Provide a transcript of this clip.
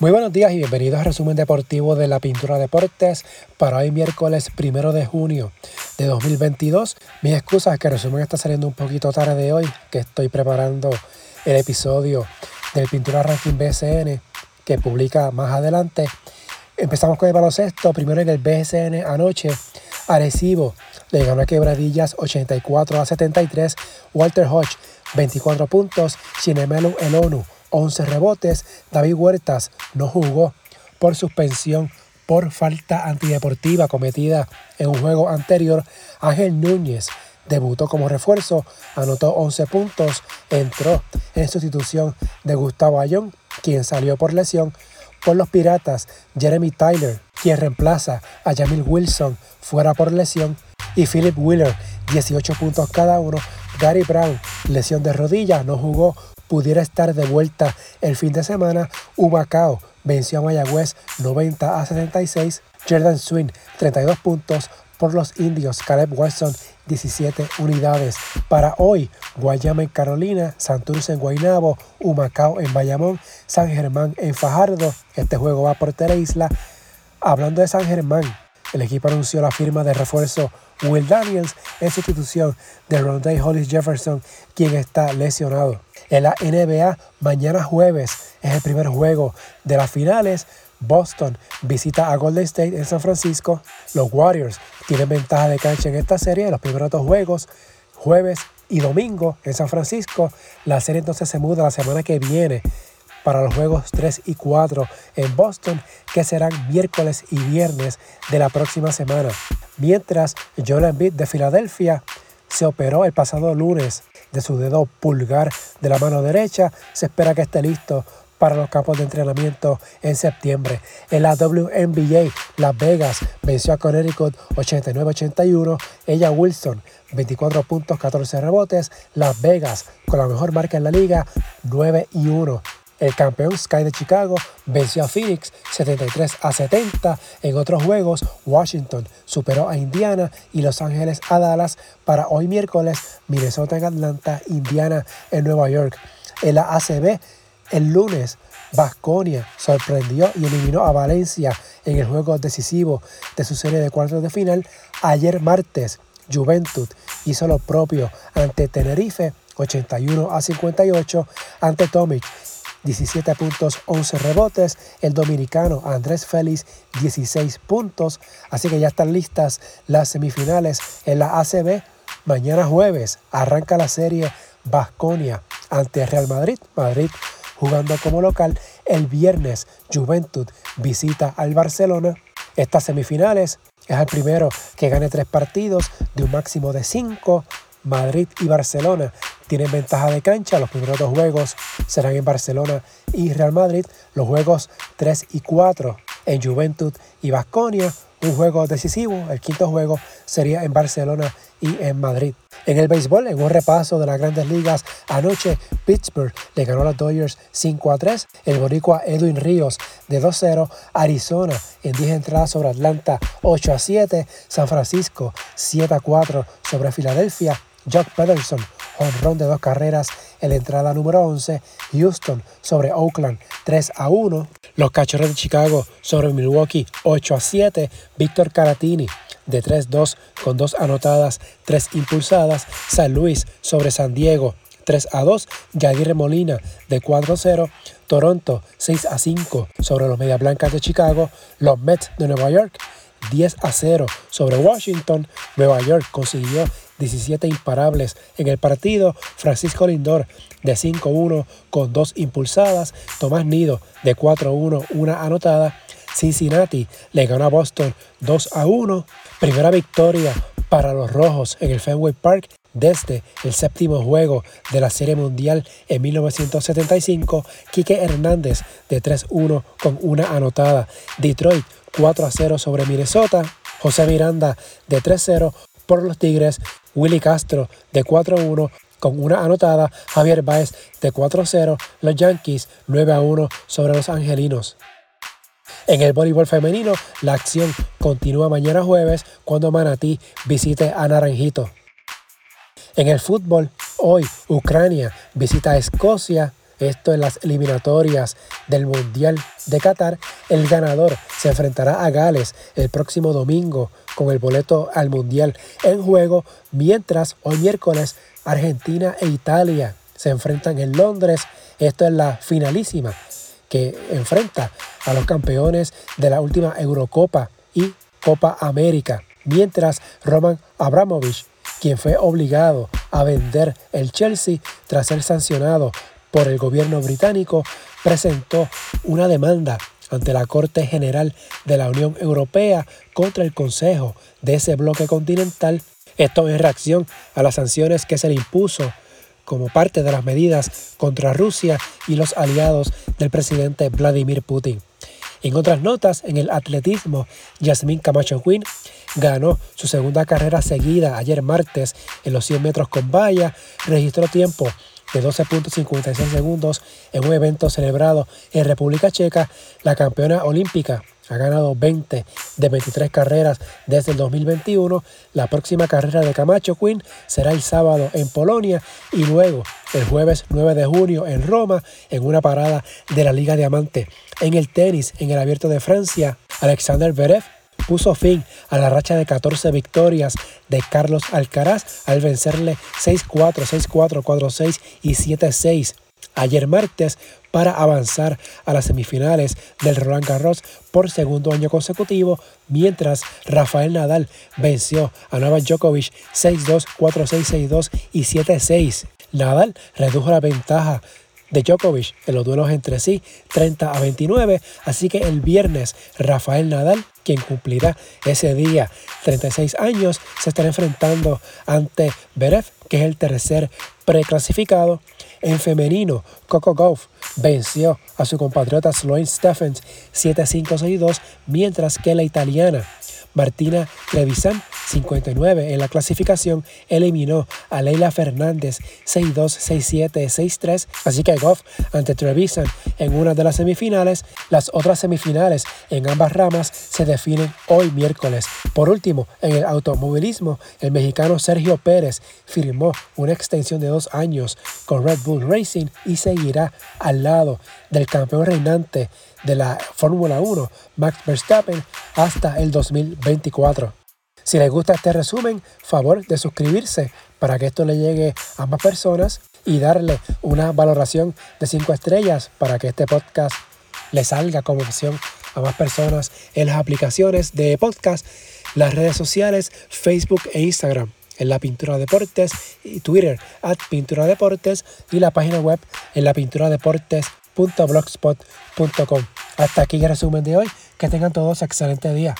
Muy buenos días y bienvenidos al resumen deportivo de la Pintura Deportes para hoy miércoles primero de junio de 2022. Mi excusa es que el resumen está saliendo un poquito tarde de hoy, que estoy preparando el episodio del Pintura Ranking BSN que publica más adelante. Empezamos con el baloncesto, primero en el BSN anoche, Arecibo le ganó a Quebradillas 84 a 73, Walter Hodge 24 puntos, Chinemelu Elonu 11 rebotes. David Huertas no jugó por suspensión por falta antideportiva cometida en un juego anterior. Ángel Núñez debutó como refuerzo, anotó 11 puntos, entró en sustitución de Gustavo Ayón, quien salió por lesión. Por los Piratas, Jeremy Tyler, quien reemplaza a Jamil Wilson, fuera por lesión. Y Philip Wheeler, 18 puntos cada uno. Gary Brown, lesión de rodilla, no jugó pudiera estar de vuelta el fin de semana. Humacao venció a Mayagüez 90 a 76. Jordan Swing 32 puntos por los indios. Caleb Watson 17 unidades. Para hoy, Guayama en Carolina, Santurce en Guaynabo, Humacao en Bayamón, San Germán en Fajardo. Este juego va por Isla. Hablando de San Germán, el equipo anunció la firma de refuerzo Will Daniels en sustitución de Rondé Hollis Jefferson, quien está lesionado. En la NBA, mañana jueves es el primer juego de las finales. Boston visita a Golden State en San Francisco. Los Warriors tienen ventaja de cancha en esta serie en los primeros dos juegos, jueves y domingo en San Francisco. La serie entonces se muda la semana que viene para los juegos 3 y 4 en Boston, que serán miércoles y viernes de la próxima semana. Mientras Joel Embiid de Filadelfia se operó el pasado lunes de su dedo pulgar de la mano derecha, se espera que esté listo para los campos de entrenamiento en septiembre. En la WNBA, Las Vegas venció a Connecticut 89-81. Ella Wilson, 24 puntos, 14 rebotes. Las Vegas, con la mejor marca en la liga, 9 y 1. El campeón Sky de Chicago venció a Phoenix 73 a 70. En otros juegos, Washington superó a Indiana y Los Ángeles a Dallas. Para hoy miércoles, Minnesota en Atlanta, Indiana en Nueva York. En la ACB, el lunes, Vasconia sorprendió y eliminó a Valencia en el juego decisivo de su serie de cuartos de final. Ayer martes, Juventud hizo lo propio ante Tenerife 81 a 58 ante Tomic 17 puntos, 11 rebotes. El dominicano Andrés Félix, 16 puntos. Así que ya están listas las semifinales en la ACB. Mañana jueves arranca la serie Basconia ante Real Madrid. Madrid jugando como local. El viernes Juventud visita al Barcelona. Estas semifinales es el primero que gane tres partidos de un máximo de cinco. Madrid y Barcelona tienen ventaja de cancha. Los primeros dos juegos serán en Barcelona y Real Madrid. Los juegos 3 y 4 en Juventud y Vasconia. Un juego decisivo. El quinto juego sería en Barcelona y en Madrid. En el béisbol, en un repaso de las grandes ligas, anoche Pittsburgh le ganó a los Dodgers 5 a 3. El boricua Edwin Ríos de 2-0. Arizona en 10 entradas sobre Atlanta 8 a 7. San Francisco 7 a 4 sobre Filadelfia. Jock Pederson, honrón de dos carreras en la entrada número 11. Houston sobre Oakland 3 a 1. Los Cachorros de Chicago sobre Milwaukee 8 a 7. Víctor Caratini de 3-2 con dos anotadas, 3 impulsadas. San Luis sobre San Diego 3 a 2. Yadir Molina de 4 a 0. Toronto 6 a 5 sobre los Media Blancas de Chicago. Los Mets de Nueva York 10 a 0 sobre Washington. Nueva York consiguió 17 imparables en el partido. Francisco Lindor de 5-1 con dos impulsadas. Tomás Nido de 4-1, una anotada. Cincinnati le ganó a Boston 2 1. Primera victoria para los Rojos en el Fenway Park desde el séptimo juego de la Serie Mundial en 1975. Quique Hernández de 3-1 con una anotada. Detroit 4 0 sobre Minnesota. José Miranda de 3-0 por los Tigres. Willy Castro de 4-1 con una anotada, Javier Baez de 4-0, los Yankees 9-1 sobre los Angelinos. En el voleibol femenino, la acción continúa mañana jueves cuando Manatí visite a Naranjito. En el fútbol, hoy Ucrania visita a Escocia esto en las eliminatorias del Mundial de Qatar. El ganador se enfrentará a Gales el próximo domingo con el boleto al Mundial en juego, mientras hoy miércoles Argentina e Italia se enfrentan en Londres. Esto es la finalísima que enfrenta a los campeones de la última Eurocopa y Copa América, mientras Roman Abramovich, quien fue obligado a vender el Chelsea tras ser sancionado por el gobierno británico, presentó una demanda ante la Corte General de la Unión Europea contra el Consejo de ese bloque continental. Esto en reacción a las sanciones que se le impuso como parte de las medidas contra Rusia y los aliados del presidente Vladimir Putin. En otras notas, en el atletismo, Yasmín Camacho Quinn ganó su segunda carrera seguida ayer martes en los 100 metros con valla, registró tiempo de 12.56 segundos en un evento celebrado en República Checa, la campeona olímpica ha ganado 20 de 23 carreras desde el 2021. La próxima carrera de Camacho Quinn será el sábado en Polonia y luego el jueves 9 de junio en Roma en una parada de la Liga Diamante. En el tenis, en el Abierto de Francia, Alexander Verev puso fin a la racha de 14 victorias de Carlos Alcaraz al vencerle 6-4, 6-4, 4-6 y 7-6 ayer martes para avanzar a las semifinales del Roland Garros por segundo año consecutivo, mientras Rafael Nadal venció a Novak Djokovic 6-2, 4-6, 6-2 y 7-6. Nadal redujo la ventaja de Djokovic en los duelos entre sí 30 a 29, así que el viernes Rafael Nadal, quien cumplirá ese día 36 años, se estará enfrentando ante Berev, que es el tercer preclasificado en femenino, Coco Gauff venció a su compatriota Sloane Stephens 7-5-6-2, mientras que la italiana Martina Trevisan, 59 en la clasificación, eliminó a Leila Fernández 6-2, 6-7, 6-3. Así que Goff ante Trevisan en una de las semifinales. Las otras semifinales en ambas ramas se definen hoy miércoles. Por último, en el automovilismo, el mexicano Sergio Pérez firmó una extensión de dos años con Red Bull Racing y seguirá al lado del campeón reinante de la Fórmula 1, Max Verstappen, hasta el 2024. Si les gusta este resumen, favor de suscribirse para que esto le llegue a más personas y darle una valoración de 5 estrellas para que este podcast le salga como opción a más personas en las aplicaciones de podcast, las redes sociales, Facebook e Instagram en la Pintura Deportes y Twitter at Pintura Deportes y la página web en la Pintura Deportes blogspot.com Hasta aquí el resumen de hoy. Que tengan todos excelente día.